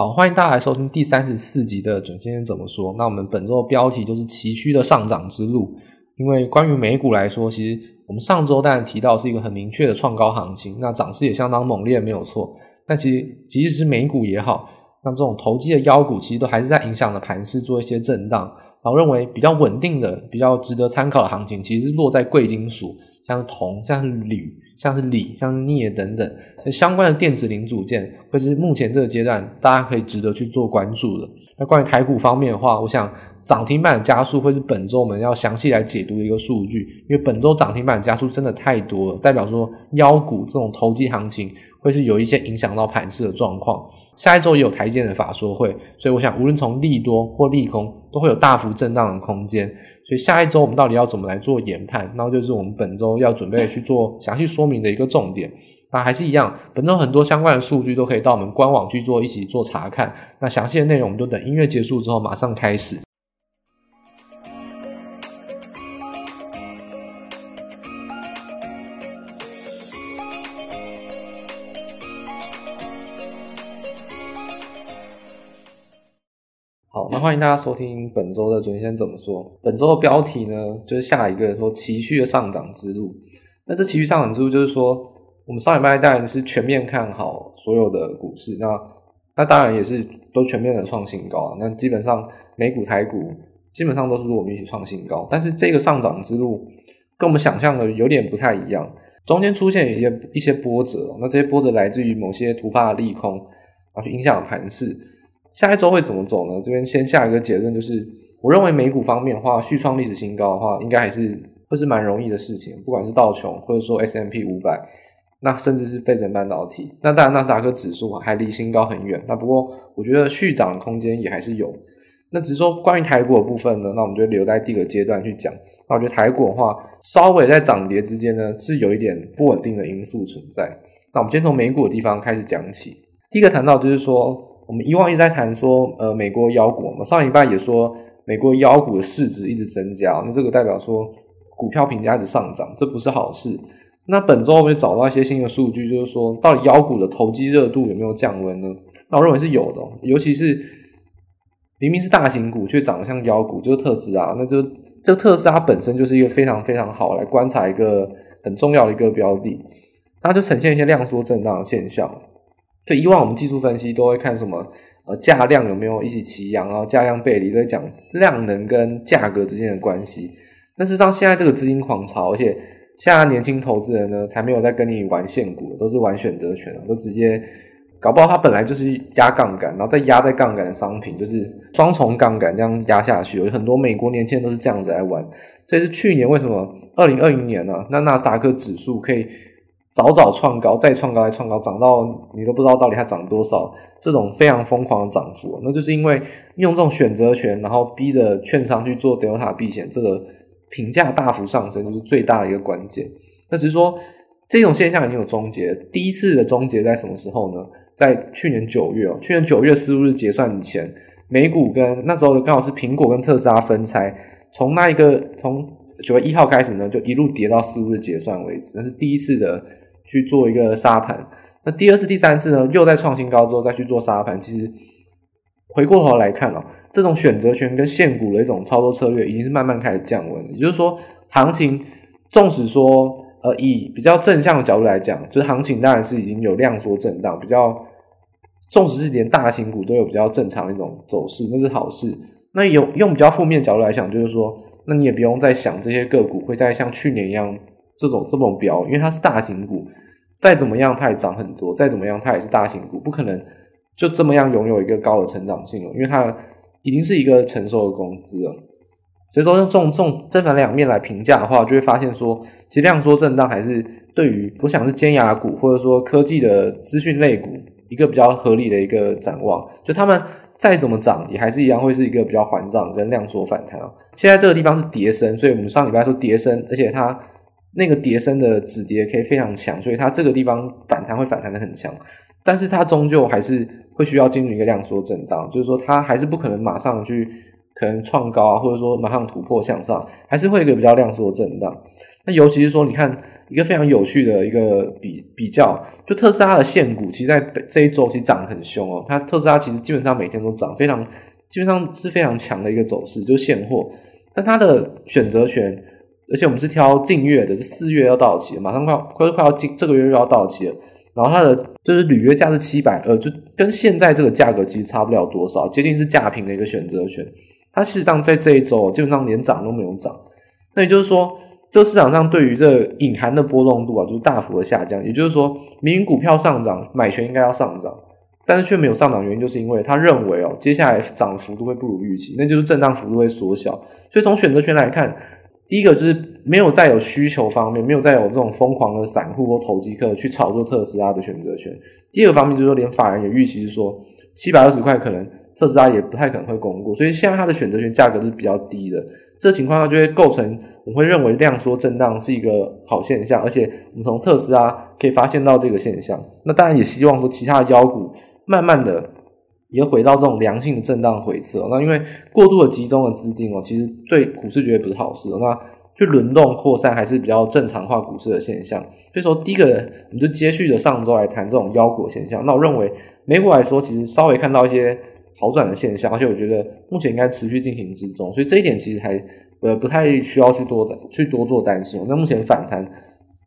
好，欢迎大家来收听第三十四集的准先生怎么说。那我们本周的标题就是崎岖的上涨之路。因为关于美股来说，其实我们上周当然提到是一个很明确的创高行情，那涨势也相当猛烈，没有错。但其实即使是美股也好，那这种投机的妖股其实都还是在影响着盘势做一些震荡。然后认为比较稳定的、比较值得参考的行情，其实是落在贵金属。像铜、像铝、像是锂、像是镍等等，相关的电子零组件，会是目前这个阶段大家可以值得去做关注的。那关于台股方面的话，我想涨停板的加速会是本周我们要详细来解读的一个数据，因为本周涨停板加速真的太多了，代表说妖股这种投机行情会是有一些影响到盘势的状况。下一周也有台积的法说会，所以我想无论从利多或利空，都会有大幅震荡的空间。所以下一周我们到底要怎么来做研判？那就是我们本周要准备去做详细说明的一个重点。那还是一样，本周很多相关的数据都可以到我们官网去做一起做查看。那详细的内容我们就等音乐结束之后马上开始。那欢迎大家收听本周的准先怎么说。本周的标题呢，就是下一个说期虚的上涨之路。那这期虚上涨之路，就是说我们上礼拜当然是全面看好所有的股市，那那当然也是都全面的创新高啊。那基本上美股、台股基本上都是我们一起创新高，但是这个上涨之路跟我们想象的有点不太一样，中间出现一些一些波折。那这些波折来自于某些突发的利空，然后去影响盘势。下一周会怎么走呢？这边先下一个结论，就是我认为美股方面的话，续创历史新高的话，应该还是会是蛮容易的事情。不管是道琼，或者说 S M P 五百，那甚至是费城半导体，那当然纳斯达克指数还离新高很远。那不过我觉得续涨的空间也还是有。那只是说关于台股的部分呢，那我们就留在第二个阶段去讲。那我觉得台股的话，稍微在涨跌之间呢，是有一点不稳定的因素存在。那我们先从美股的地方开始讲起。第一个谈到就是说。我们以往一直在谈说，呃，美国妖股嘛，上一半也说美国妖股的市值一直增加，那这个代表说股票评价一直上涨，这不是好事。那本周我们也找到一些新的数据，就是说到底妖股的投机热度有没有降温呢？那我认为是有的，尤其是明明是大型股却长得像妖股，就是特斯拉，那就这个特斯拉本身就是一个非常非常好来观察一个很重要的一个标的，它就呈现一些量缩震荡的现象。所以往我们技术分析都会看什么？呃，价量有没有一起齐扬，然后价量背离，在讲量能跟价格之间的关系。那事实上，现在这个资金狂潮，而且现在年轻投资人呢，才没有在跟你玩现股，都是玩选择权，都直接搞不好他本来就是压杠杆，然后再压在杠杆的商品，就是双重杠杆这样压下去。有很多美国年轻人都是这样子来玩。这是去年为什么二零二零年呢、啊？那纳斯达克指数可以。早早创高，再创高，再创高，涨到你都不知道到底它涨多少，这种非常疯狂的涨幅，那就是因为用这种选择权，然后逼着券商去做 Delta 避险，这个评价大幅上升就是最大的一个关键。那只是说这种现象已经有终结，第一次的终结在什么时候呢？在去年九月哦，去年九月十五日结算以前，美股跟那时候刚好是苹果跟特斯拉分拆，从那一个从九月一号开始呢，就一路跌到十五日结算为止，那是第一次的。去做一个杀盘，那第二次、第三次呢，又在创新高之后再去做杀盘。其实回过头来看哦，这种选择权跟现股的一种操作策略，已经是慢慢开始降温。也就是说，行情纵使说呃以比较正向的角度来讲，就是行情当然是已经有量缩震荡，比较纵使是连大型股都有比较正常的一种走势，那是好事。那有用比较负面角度来讲，就是说，那你也不用再想这些个股会再像去年一样。这种这种标，因为它是大型股，再怎么样它也涨很多，再怎么样它也是大型股，不可能就这么样拥有一个高的成长性了，因为它已经是一个成熟的公司了。所以说用这种正反两面来评价的话，就会发现说，其实量缩震荡还是对于我想是尖牙股或者说科技的资讯类股一个比较合理的一个展望。就他们再怎么涨，也还是一样会是一个比较缓涨跟量缩反弹啊。现在这个地方是跌升，所以我们上礼拜说跌升，而且它。那个跌升的止跌可以非常强，所以它这个地方反弹会反弹的很强，但是它终究还是会需要进入一个量缩震荡，就是说它还是不可能马上去可能创高啊，或者说马上突破向上，还是会一个比较量缩震荡。那尤其是说，你看一个非常有趣的一个比比较，就特斯拉的现股，其实在这一周其实涨得很凶哦。它特斯拉其实基本上每天都涨，非常基本上是非常强的一个走势，就是现货。但它的选择权，而且我们是挑近月的，四月要到期了，马上快快快要近这个月又要到期了。然后它的就是履约价是七百二，就跟现在这个价格其实差不了多少，接近是价平的一个选择权。它事实上在这一周基本上连涨都没有涨，那也就是说，这市场上对于这隐含的波动度啊，就是大幅的下降。也就是说，明明股票上涨，买权应该要上涨，但是却没有上涨，原因就是因为他认为哦，接下来涨幅度会不如预期，那就是震荡幅度会缩小。所以从选择权来看。第一个就是没有再有需求方面，没有再有这种疯狂的散户或投机客去炒作特斯拉的选择权。第二个方面就是说，连法人也预期是说，七百二十块可能特斯拉也不太可能会公布，所以现在它的选择权价格是比较低的。这情况下就会构成，我会认为量缩震荡是一个好现象，而且我们从特斯拉可以发现到这个现象。那当然也希望说其他的妖股慢慢的。也回到这种良性的震荡回撤，那因为过度的集中的资金哦，其实对股市绝对不是好事。那去轮动扩散还是比较正常化股市的现象。所以说，第一个我们就接续着上周来谈这种妖股现象。那我认为美股来说，其实稍微看到一些好转的现象，而且我觉得目前应该持续进行之中。所以这一点其实还呃不太需要去多的去多做担心。那目前反弹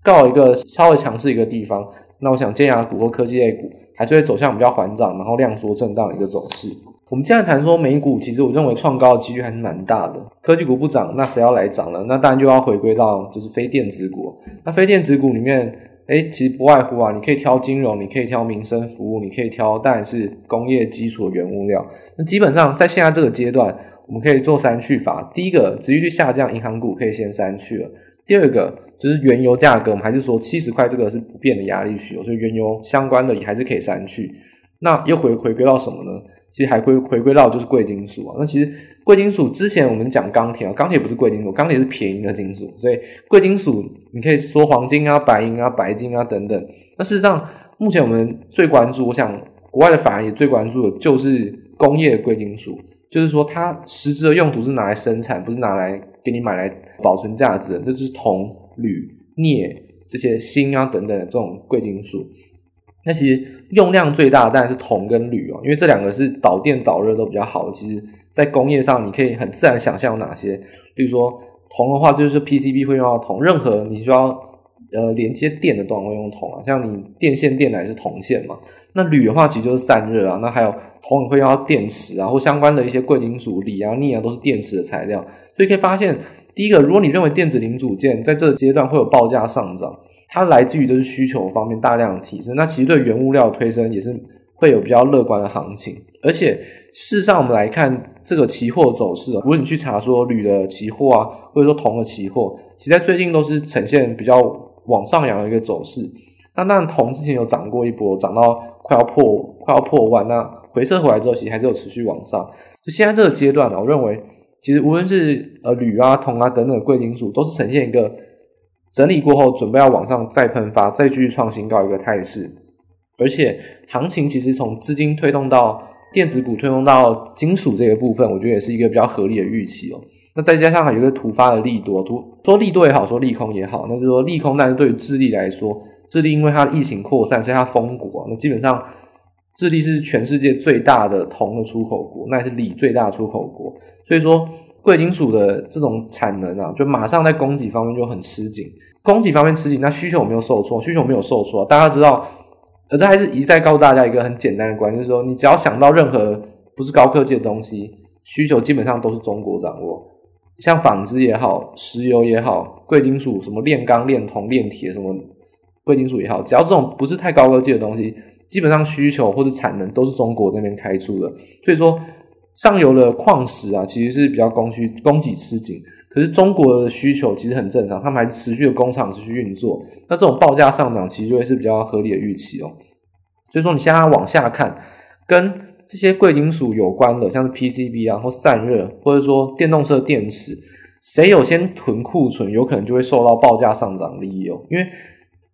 告一个稍微强势一个地方，那我想尖牙股或科技类股。还是会走向比较缓涨，然后量缩震荡的一个走势。我们现在谈说美股，其实我认为创高的几率还是蛮大的。科技股不涨，那谁要来涨呢？那当然就要回归到就是非电子股。那非电子股里面，诶，其实不外乎啊，你可以挑金融，你可以挑民生服务，你可以挑当然是工业基础的原物料。那基本上在现在这个阶段，我们可以做删去法。第一个，殖利率下降，银行股可以先删去了。第二个。就是原油价格，我们还是说七十块这个是不变的压力区，所以原油相关的也还是可以删去。那又回回归到什么呢？其实还会回归到就是贵金属啊。那其实贵金属之前我们讲钢铁啊，钢铁不是贵金属，钢铁是便宜的金属，所以贵金属你可以说黄金啊、白银啊、白金啊等等。那事实上，目前我们最关注，我想国外的法人也最关注的就是工业贵金属，就是说它实质的用途是拿来生产，不是拿来给你买来保存价值的，这就是铜。铝、镍这些锌啊等等的这种贵金属，那其实用量最大的当然是铜跟铝哦，因为这两个是导电导热都比较好的。其实，在工业上，你可以很自然想象有哪些，比如说铜的话，就是 PCB 会用到铜，任何你需要呃连接电的都会用铜啊，像你电线电缆是铜线嘛。那铝的话，其实就是散热啊。那还有铜也会用到电池啊，或相关的一些贵金属，锂啊、镍啊都是电池的材料，所以可以发现。第一个，如果你认为电子零组件在这个阶段会有报价上涨，它来自于就是需求方面大量的提升，那其实对原物料推升也是会有比较乐观的行情。而且事实上，我们来看这个期货走势，如果你去查说铝的期货啊，或者说铜的期货，其实在最近都是呈现比较往上扬的一个走势。那那，铜之前有涨过一波，涨到快要破快要破万，那回撤回来之后，其实还是有持续往上。就现在这个阶段呢，我认为。其实无论是呃铝啊、铜啊等等贵金属，都是呈现一个整理过后，准备要往上再喷发、再继续创新高一个态势。而且行情其实从资金推动到电子股、推动到金属这个部分，我觉得也是一个比较合理的预期哦。那再加上还有一个突发的利多，突说利多也好，说利空也好，那就是说利空，但是对于智利来说，智利因为它疫情扩散，所以它封国，那基本上智利是全世界最大的铜的出口国，那也是锂最大的出口国。所以说，贵金属的这种产能啊，就马上在供给方面就很吃紧。供给方面吃紧，那需求没有受挫，需求没有受挫。大家知道，而这还是一再告诉大家一个很简单的观念，就是说，你只要想到任何不是高科技的东西，需求基本上都是中国掌握。像纺织也好，石油也好，贵金属什么炼钢、炼铜、炼铁什么贵金属也好，只要这种不是太高科技的东西，基本上需求或者产能都是中国那边开出的。所以说。上游的矿石啊，其实是比较供需供给吃紧，可是中国的需求其实很正常，他们还是持续的工厂持续运作，那这种报价上涨其实就会是比较合理的预期哦。所以说你现在往下看，跟这些贵金属有关的，像是 PCB 啊或散热，或者说电动车电池，谁有先囤库存，有可能就会受到报价上涨利益哦。因为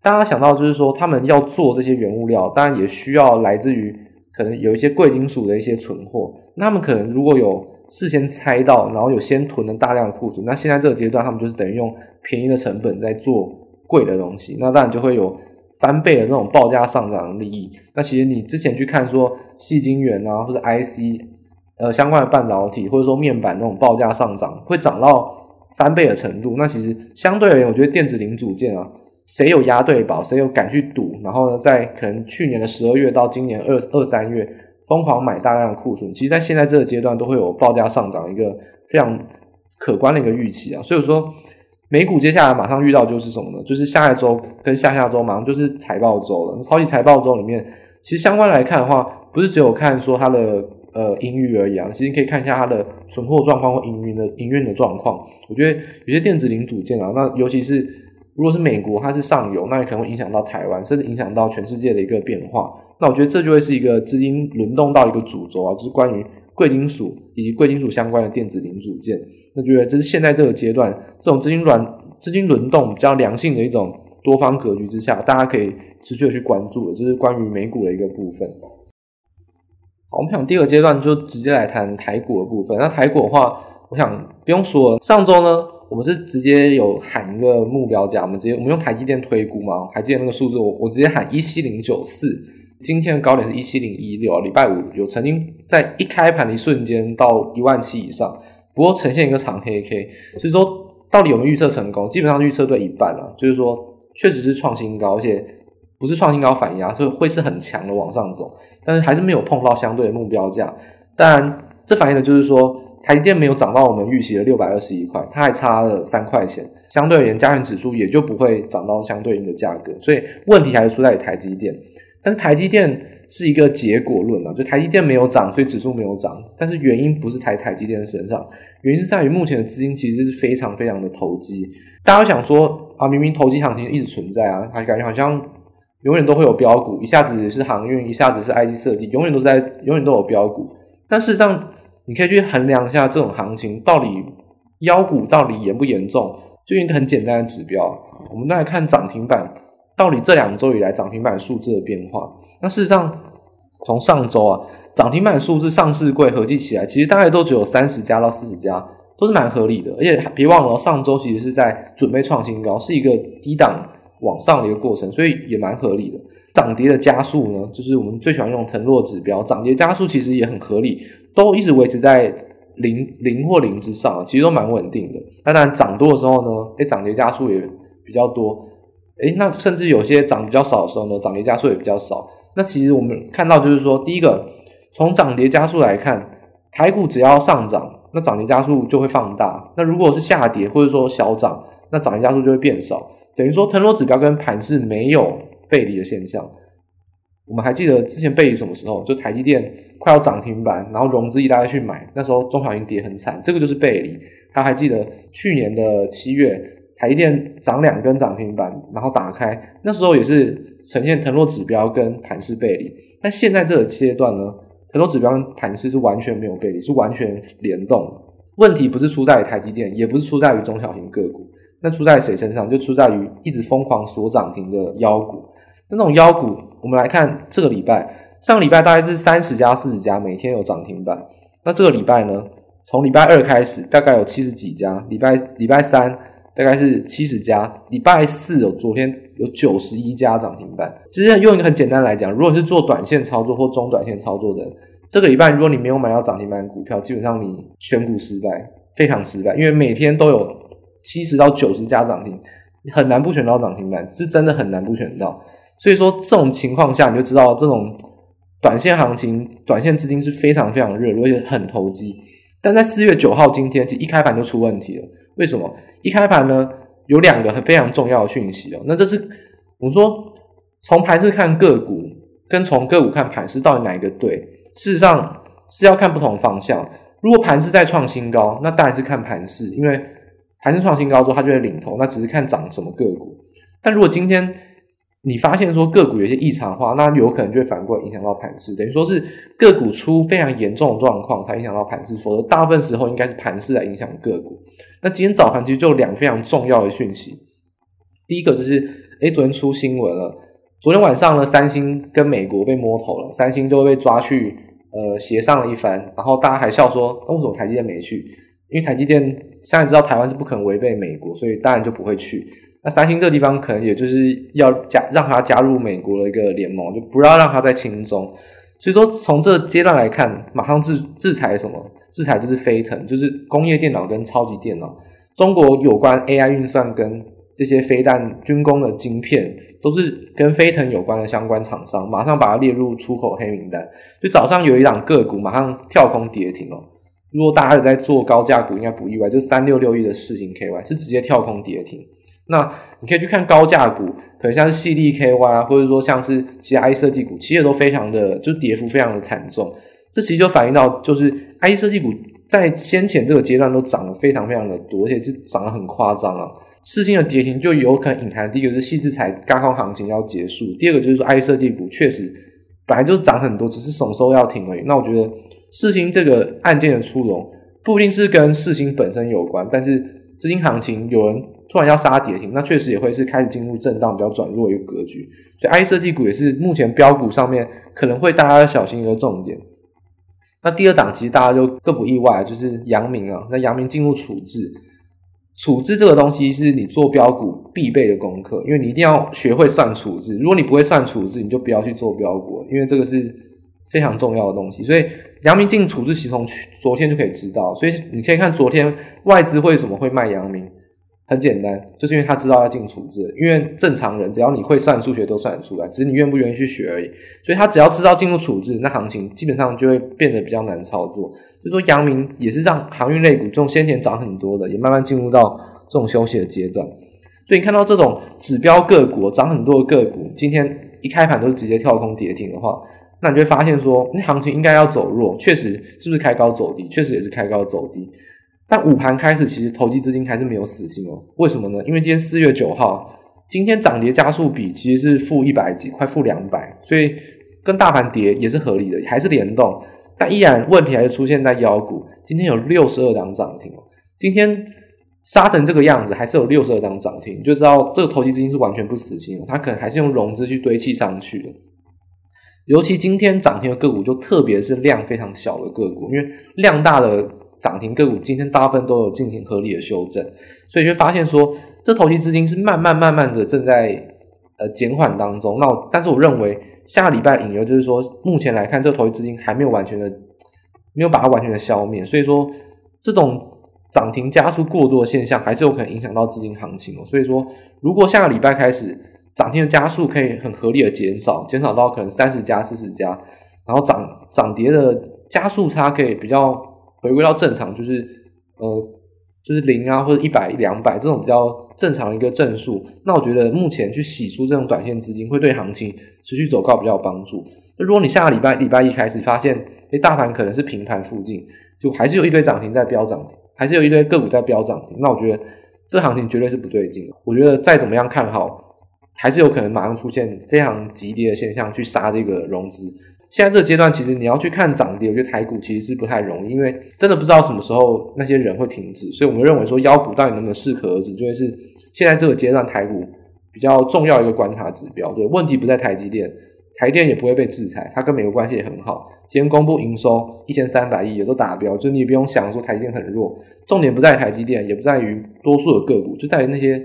大家想到就是说，他们要做这些原物料，当然也需要来自于可能有一些贵金属的一些存货。他们可能如果有事先猜到，然后有先囤了大量的库存，那现在这个阶段他们就是等于用便宜的成本在做贵的东西，那当然就会有翻倍的那种报价上涨的利益。那其实你之前去看说，细晶圆啊，或者 IC，呃，相关的半导体，或者说面板那种报价上涨，会涨到翻倍的程度。那其实相对而言，我觉得电子零组件啊，谁有押对宝，谁有敢去赌，然后呢，在可能去年的十二月到今年二二三月疯狂买大量的库存，其实在现在这个阶段都会有报价上涨一个非常可观的一个预期啊。所以说，美股接下来马上遇到就是什么呢？就是下一周跟下下周马上就是财报周了。超级财报周里面，其实相关来看的话，不是只有看说它的呃盈余而已啊，其实可以看一下它的存货状况或营运的营运的状况。我觉得有些电子零组件啊，那尤其是如果是美国它是上游，那也可能会影响到台湾，甚至影响到全世界的一个变化。那我觉得这就会是一个资金轮动到一个主轴啊，就是关于贵金属以及贵金属相关的电子零组件。那觉得这是现在这个阶段这种资金轮资金轮动比较良性的一种多方格局之下，大家可以持续的去关注的，就是关于美股的一个部分。好，我们想第二个阶段就直接来谈台股的部分。那台股的话，我想不用说，上周呢，我们是直接有喊一个目标价，我们直接我们用台积电推估嘛，台积电那个数字我我直接喊一七零九四，今天的高点是一七零一六，礼拜五有曾经在一开盘的一瞬间到一万七以上。不过呈现一个长黑 K，所以说到底有没有预测成功？基本上预测对一半了，就是说确实是创新高，而且不是创新高反压，所以会是很强的往上走，但是还是没有碰到相对的目标价。当然，这反映的就是说台积电没有涨到我们预期的六百二十一块，它还差了三块钱，相对而言加权指数也就不会涨到相对应的价格，所以问题还是出在台积电。但是台积电是一个结果论啊，就台积电没有涨，所以指数没有涨，但是原因不是台台积电的身上。原因是在于目前的资金其实是非常非常的投机，大家想说啊，明明投机行情一直存在啊，还感觉好像永远都会有标股，一下子是航运，一下子是 IC 设计，永远都在，永远都有标股。但事实上，你可以去衡量一下这种行情到底妖股到底严不严重，就一个很简单的指标，我们来看涨停板到底这两周以来涨停板数字的变化。那事实上，从上周啊。涨停板数字上市柜合计起来，其实大概都只有三十家到四十家，都是蛮合理的。而且别忘了，上周其实是在准备创新高，是一个低档往上的一个过程，所以也蛮合理的。涨跌的加速呢，就是我们最喜欢用腾落指标，涨跌加速其实也很合理，都一直维持在零零或零之上，其实都蛮稳定的。那当然涨多的时候呢，哎，涨跌加速也比较多，哎，那甚至有些涨比较少的时候呢，涨跌加速也比较少。那其实我们看到就是说，第一个。从涨跌加速来看，台股只要上涨，那涨跌加速就会放大；那如果是下跌或者说小涨，那涨跌加速就会变少。等于说，腾挪指标跟盘势没有背离的现象。我们还记得之前背离什么时候？就台积电快要涨停板，然后融资一大堆去买，那时候中小型跌很惨，这个就是背离。他还记得去年的七月，台积电涨两根涨停板，然后打开，那时候也是呈现腾落指标跟盘势背离。但现在这个阶段呢？很多指标跟盘势是完全没有背离，是完全联动。问题不是出在于台积电，也不是出在于中小型个股，那出在谁身上？就出在于一直疯狂锁涨停的妖股。那种妖股，我们来看这个礼拜，上个礼拜大概是三十家、四十家，每天有涨停板。那这个礼拜呢？从礼拜二开始，大概有七十几家；礼拜礼拜三大概是七十家；礼拜四有昨天。有九十一家涨停板。其实用一个很简单来讲，如果是做短线操作或中短线操作的，这个礼拜如果你没有买到涨停板股票，基本上你选股失败，非常失败。因为每天都有七十到九十家涨停，很难不选到涨停板，是真的很难不选到。所以说这种情况下，你就知道这种短线行情、短线资金是非常非常热，而且很投机。但在四月九号今天，其实一开盘就出问题了。为什么？一开盘呢？有两个很非常重要的讯息哦，那这是我们说从盘势看个股，跟从个股看盘势到底哪一个对？事实上是要看不同方向。如果盘势在创新高，那当然是看盘势，因为盘势创新高之后，它就会领头，那只是看涨什么个股。但如果今天你发现说个股有些异常化，那有可能就会反过来影响到盘势，等于说是个股出非常严重的状况才影响到盘势，否则大部分时候应该是盘势来影响个股。那今天早盘其实就两个非常重要的讯息，第一个就是，诶，昨天出新闻了，昨天晚上呢，三星跟美国被摸头了，三星就会被抓去，呃，协商了一番，然后大家还笑说，那为什么台积电没去？因为台积电现在知道台湾是不可能违背美国，所以当然就不会去。那三星这个地方可能也就是要加让它加入美国的一个联盟，就不要让它在轻中。所以说从这阶段来看，马上制制裁什么？制裁就是飞腾，就是工业电脑跟超级电脑。中国有关 AI 运算跟这些飞弹、军工的晶片，都是跟飞腾有关的相关厂商，马上把它列入出口黑名单。就早上有一档个股马上跳空跌停哦。如果大家有在做高价股，应该不意外，就三六六一的世芯 KY 是直接跳空跌停。那你可以去看高价股，可能像是矽力 KY 啊，或者说像是其他 I 设计股，其实都非常的，就跌幅非常的惨重。这其实就反映到，就是 IC 设计股在先前这个阶段都涨得非常非常的多，而且是涨得很夸张啊。世芯的跌停就有可能隐含第一个是矽智财轧空行情要结束，第二个就是说 IC 设计股确实本来就是涨很多，只是什么时候要停而已。那我觉得世芯这个案件的出笼，不一定是跟世芯本身有关，但是资金行情有人。突然要杀跌停，那确实也会是开始进入震荡比较转弱一个格局。所以，IC 设计股也是目前标股上面可能会大家要小心一个重点。那第二档其实大家就更不意外，就是阳明啊。那阳明进入处置，处置这个东西是你做标股必备的功课，因为你一定要学会算处置。如果你不会算处置，你就不要去做标股，因为这个是非常重要的东西。所以，阳明进处置其实从昨天就可以知道。所以你可以看昨天外资为什么会卖阳明。很简单，就是因为他知道要进处置，因为正常人只要你会算数学都算得出来，只是你愿不愿意去学而已。所以他只要知道进入处置，那行情基本上就会变得比较难操作。所以说，阳明也是让航运类股这种先前涨很多的，也慢慢进入到这种休息的阶段。所以你看到这种指标个股涨很多的个股，今天一开盘都是直接跳空跌停的话，那你就会发现说，那行情应该要走弱，确实是不是开高走低？确实也是开高走低。但午盘开始，其实投机资金还是没有死心哦。为什么呢？因为今天四月九号，今天涨跌加速比其实是负一百几，快负两百，所以跟大盘跌也是合理的，还是联动。但依然问题还是出现在妖股，今天有六十二张涨停。今天杀成这个样子，还是有六十二张涨停，就知道这个投机资金是完全不死心哦。它可能还是用融资去堆砌上去的。尤其今天涨停的个股，就特别是量非常小的个股，因为量大的。涨停个股今天大部分都有进行合理的修正，所以就发现说，这投机资金是慢慢慢慢的正在呃减缓当中。那但是我认为下个礼拜引流就是说，目前来看这投机资金还没有完全的没有把它完全的消灭，所以说这种涨停加速过多的现象还是有可能影响到资金行情哦。所以说，如果下个礼拜开始涨停的加速可以很合理的减少，减少到可能三十家四十家，然后涨涨跌的加速差可以比较。回归到正常，就是呃，就是零啊，或者一百、两百这种比较正常一个正数。那我觉得目前去洗出这种短线资金，会对行情持续走高比较有帮助。那如果你下个礼拜礼拜一开始发现，诶，大盘可能是平盘附近，就还是有一堆涨停在飙涨，还是有一堆个股在飙涨停，那我觉得这行情绝对是不对劲。我觉得再怎么样看好，还是有可能马上出现非常急跌的现象，去杀这个融资。现在这个阶段，其实你要去看涨跌，我觉得台股其实是不太容易，因为真的不知道什么时候那些人会停止，所以我们认为说妖股到底能不能适可而止，就会是现在这个阶段台股比较重要一个观察指标。对，问题不在台积电，台电也不会被制裁，它跟美国关系也很好。今天公布营收一千三百亿也都达标，就你也不用想说台积电很弱，重点不在台积电，也不在于多数的个股，就在于那些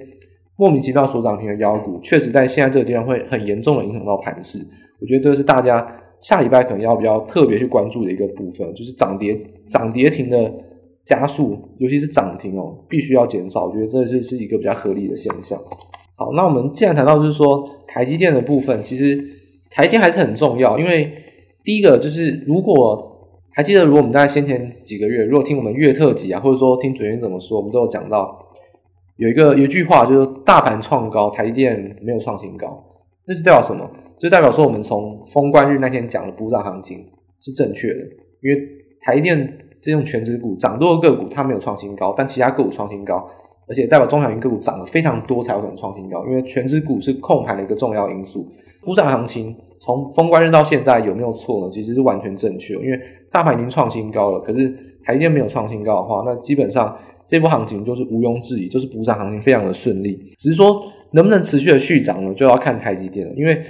莫名其妙所涨停的妖股，确实在现在这个阶段会很严重的影响到盘势。我觉得这个是大家。下礼拜可能要比较特别去关注的一个部分，就是涨跌涨跌停的加速，尤其是涨停哦，必须要减少。我觉得这是是一个比较合理的现象。好，那我们既然谈到就是说台积电的部分，其实台积电还是很重要，因为第一个就是如果还记得，如果我们在先前几个月，如果听我们月特辑啊，或者说听准元怎么说，我们都有讲到有一个有一句话，就是大盘创高，台积电没有创新高，那是代表什么？就代表说，我们从封关日那天讲的补涨行情是正确的，因为台电这种权值股涨多的个股，它没有创新高，但其他个股创新高，而且代表中小型个股涨得非常多才有可能创新高，因为权值股是控盘的一个重要因素。补涨行情从封关日到现在有没有错呢？其实是完全正确，因为大盘已经创新高了，可是台电没有创新高的话，那基本上这波行情就是毋庸置疑，就是补涨行情非常的顺利。只是说能不能持续的续涨呢，就要看台积电了，因为。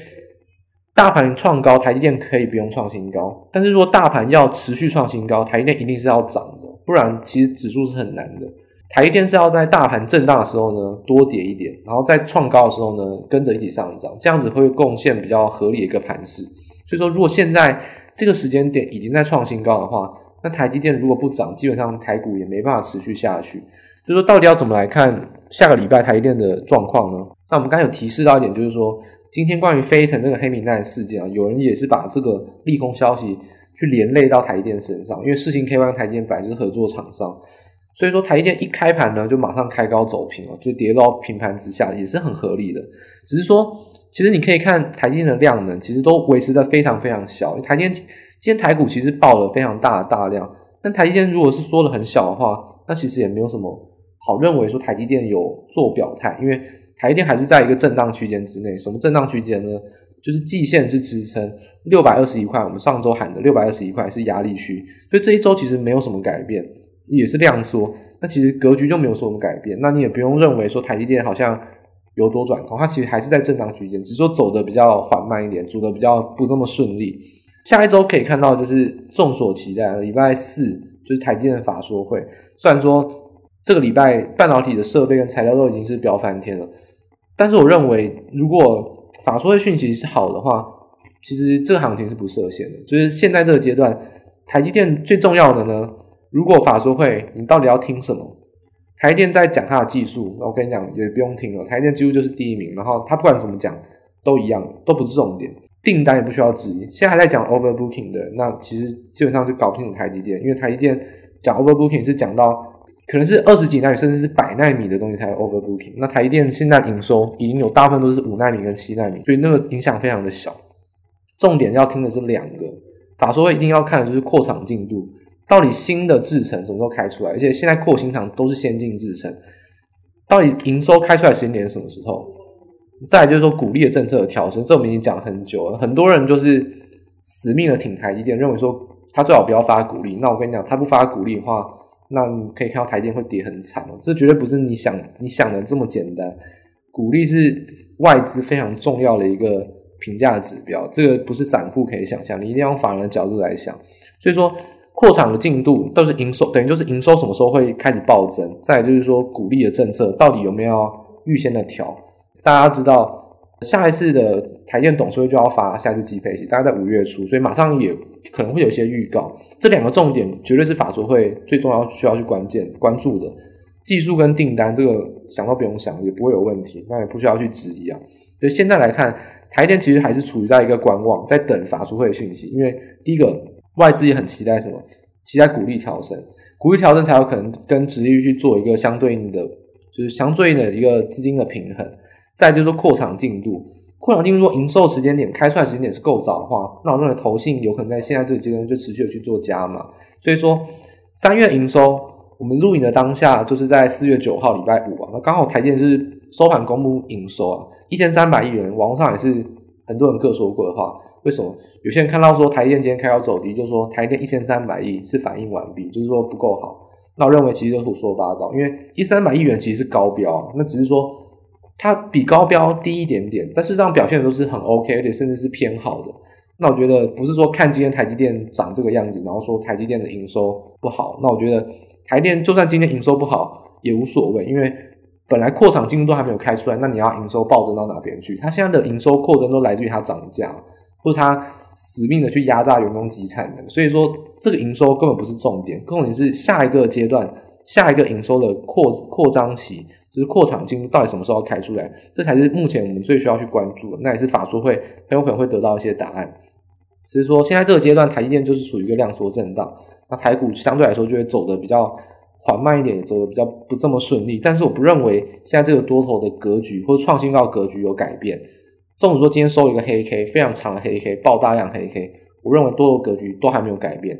大盘创高，台积电可以不用创新高，但是如果大盘要持续创新高，台积电一定是要涨的，不然其实指数是很难的。台积电是要在大盘震荡的时候呢多跌一点，然后在创高的时候呢跟着一起上涨，这样子会贡献比较合理的一个盘势。所以说，如果现在这个时间点已经在创新高的话，那台积电如果不涨，基本上台股也没办法持续下去。就是说，到底要怎么来看下个礼拜台积电的状况呢？那我们刚才有提示到一点，就是说今天关于飞腾这个黑名单的事件啊，有人也是把这个利空消息去连累到台积电身上，因为事情 KY 跟台积电本来就是合作厂商，所以说台积电一开盘呢就马上开高走平了，就跌到平盘之下，也是很合理的。只是说，其实你可以看台积电的量能，其实都维持的非常非常小。台积电今天台股其实爆了非常大的大量，但台积电如果是缩的很小的话，那其实也没有什么。好，认为说台积电有做表态，因为台积电还是在一个震荡区间之内。什么震荡区间呢？就是季线是支撑，六百二十一块，我们上周喊的六百二十一块是压力区，所以这一周其实没有什么改变，也是量缩。那其实格局就没有什么改变。那你也不用认为说台积电好像有多转空，它其实还是在震荡区间，只是说走的比较缓慢一点，走的比较不这么顺利。下一周可以看到，就是众所期待的礼拜四，就是台积电法说会，虽然说。这个礼拜半导体的设备跟材料都已经是飙翻天了，但是我认为，如果法说会讯息是好的话，其实这个行情是不设限的。就是现在这个阶段，台积电最重要的呢，如果法说会你到底要听什么？台积电在讲它的技术，我跟你讲也不用听了，台积电几乎就是第一名，然后它不管怎么讲都一样，都不是重点，订单也不需要质疑。现在还在讲 overbooking 的，那其实基本上就搞不清楚台积电，因为台积电讲 overbooking 是讲到。可能是二十几纳米，甚至是百纳米的东西才有 overbooking。那台积电现在营收已经有大部分都是五纳米跟七纳米，所以那个影响非常的小。重点要听的是两个，法说一定要看的就是扩厂进度，到底新的制程什么时候开出来？而且现在扩新厂都是先进制程，到底营收开出来时间点是什么时候？再就是说鼓励的政策的调整，这我们已经讲很久了，很多人就是死命的挺台积电，认为说他最好不要发鼓励。那我跟你讲，他不发鼓励的话。那你可以看到台积会跌很惨哦，这绝对不是你想你想的这么简单。股利是外资非常重要的一个评价指标，这个不是散户可以想象，你一定要用法人的角度来想。所以说，扩厂的进度都是营收，等于就是营收什么时候会开始暴增？再就是说，股利的政策到底有没有预先的调？大家知道。下一次的台电董事会就要发下一次季配息，大概在五月初，所以马上也可能会有一些预告。这两个重点绝对是法说会最重要需要去关键关注的，技术跟订单这个想都不用想，也不会有问题，那也不需要去质疑啊。所以现在来看，台电其实还是处于在一个观望，在等法说会的讯息。因为第一个外资也很期待什么？期待股利调升，股利调升才有可能跟殖利率去做一个相对应的，就是相对应的一个资金的平衡。再就是说扩厂进度，扩厂进度如果营收时间点开出来时间点是够早的话，那我认为投信有可能在现在这个阶段就持续的去做加码。所以说三月营收，我们录影的当下就是在四月九号礼拜五啊，那刚好台电是收盘公布营收啊，一千三百亿元，网络上也是很多人各说过的话。为什么有些人看到说台电今天开高走低，就说台电一千三百亿是反应完毕，就是说不够好。那我认为其实都胡说八道，因为一千三百亿元其实是高标啊，那只是说。它比高标低一点点，但事实上表现都是很 OK，而且甚至是偏好的。那我觉得不是说看今天台积电长这个样子，然后说台积电的营收不好。那我觉得台电就算今天营收不好也无所谓，因为本来扩厂进度都还没有开出来，那你要营收暴增到哪边去？它现在的营收扩增都来自于它涨价，或者它死命的去压榨员工集产能。所以说这个营收根本不是重点，重点是下一个阶段、下一个营收的扩扩张期。就是扩场进度到底什么时候开出来，这才是目前我们最需要去关注的。那也是法说会很有可能会得到一些答案。所以说，现在这个阶段，台积电就是属于一个量缩震荡，那台股相对来说就会走的比较缓慢一点，走的比较不这么顺利。但是我不认为现在这个多头的格局或者创新高格局有改变。纵使说今天收一个黑 K，非常长的黑 K，爆大量黑 K，我认为多头格局都还没有改变。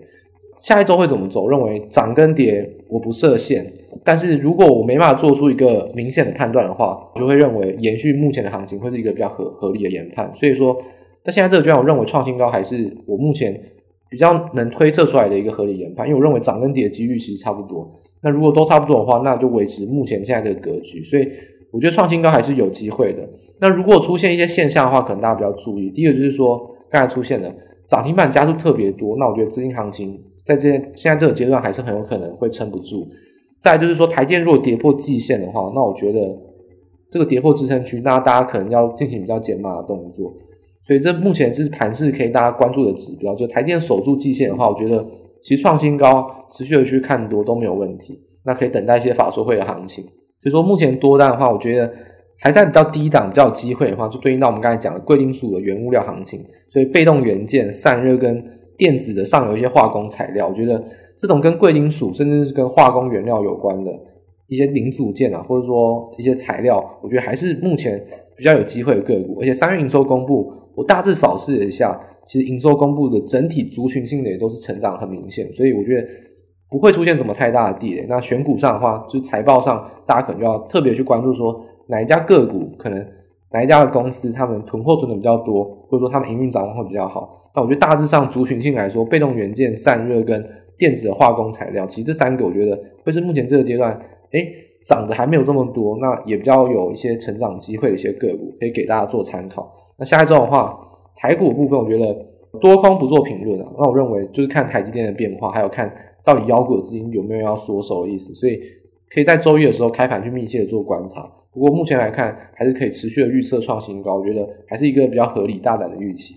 下一周会怎么走？认为涨跟跌我不设限，但是如果我没办法做出一个明显的判断的话，我就会认为延续目前的行情会是一个比较合合理的研判。所以说，在现在这个阶段，我认为创新高还是我目前比较能推测出来的一个合理研判，因为我认为涨跟跌的几率其实差不多。那如果都差不多的话，那就维持目前现在这个格局。所以我觉得创新高还是有机会的。那如果出现一些现象的话，可能大家比较注意。第一个就是说，刚才出现的涨停板加速特别多，那我觉得资金行情。在这现在这个阶段还是很有可能会撑不住，再就是说，台积电如果跌破季线的话，那我觉得这个跌破支撑区，那大家可能要进行比较减码的动作。所以这目前是盘势可以大家关注的指标。就台积电守住季线的话，我觉得其实创新高，持续的去看多都没有问题。那可以等待一些法说会的行情。所以说目前多单的话，我觉得还在比较低档、比较有机会的话，就对应到我们刚才讲的贵金属的原物料行情。所以被动元件、散热跟电子的上游一些化工材料，我觉得这种跟贵金属甚至是跟化工原料有关的一些零组件啊，或者说一些材料，我觉得还是目前比较有机会的个股。而且三月营收公布，我大致扫视了一下，其实营收公布的整体族群性的也都是成长很明显，所以我觉得。不会出现什么太大的地雷。那选股上的话，就是财报上，大家可能就要特别去关注说哪一家个股，可能哪一家的公司，他们囤货囤的比较多，或者说他们营运掌握会比较好。那我觉得大致上族群性来说，被动元件、散热跟电子化工材料，其实这三个我觉得会是目前这个阶段，诶，涨的还没有这么多，那也比较有一些成长机会的一些个股，可以给大家做参考。那下一周的话，台股部分，我觉得多空不做评论啊。那我认为就是看台积电的变化，还有看。到底妖股的资金有没有要缩手的意思？所以可以在周一的时候开盘去密切的做观察。不过目前来看，还是可以持续的预测创新高，我觉得还是一个比较合理大胆的预期。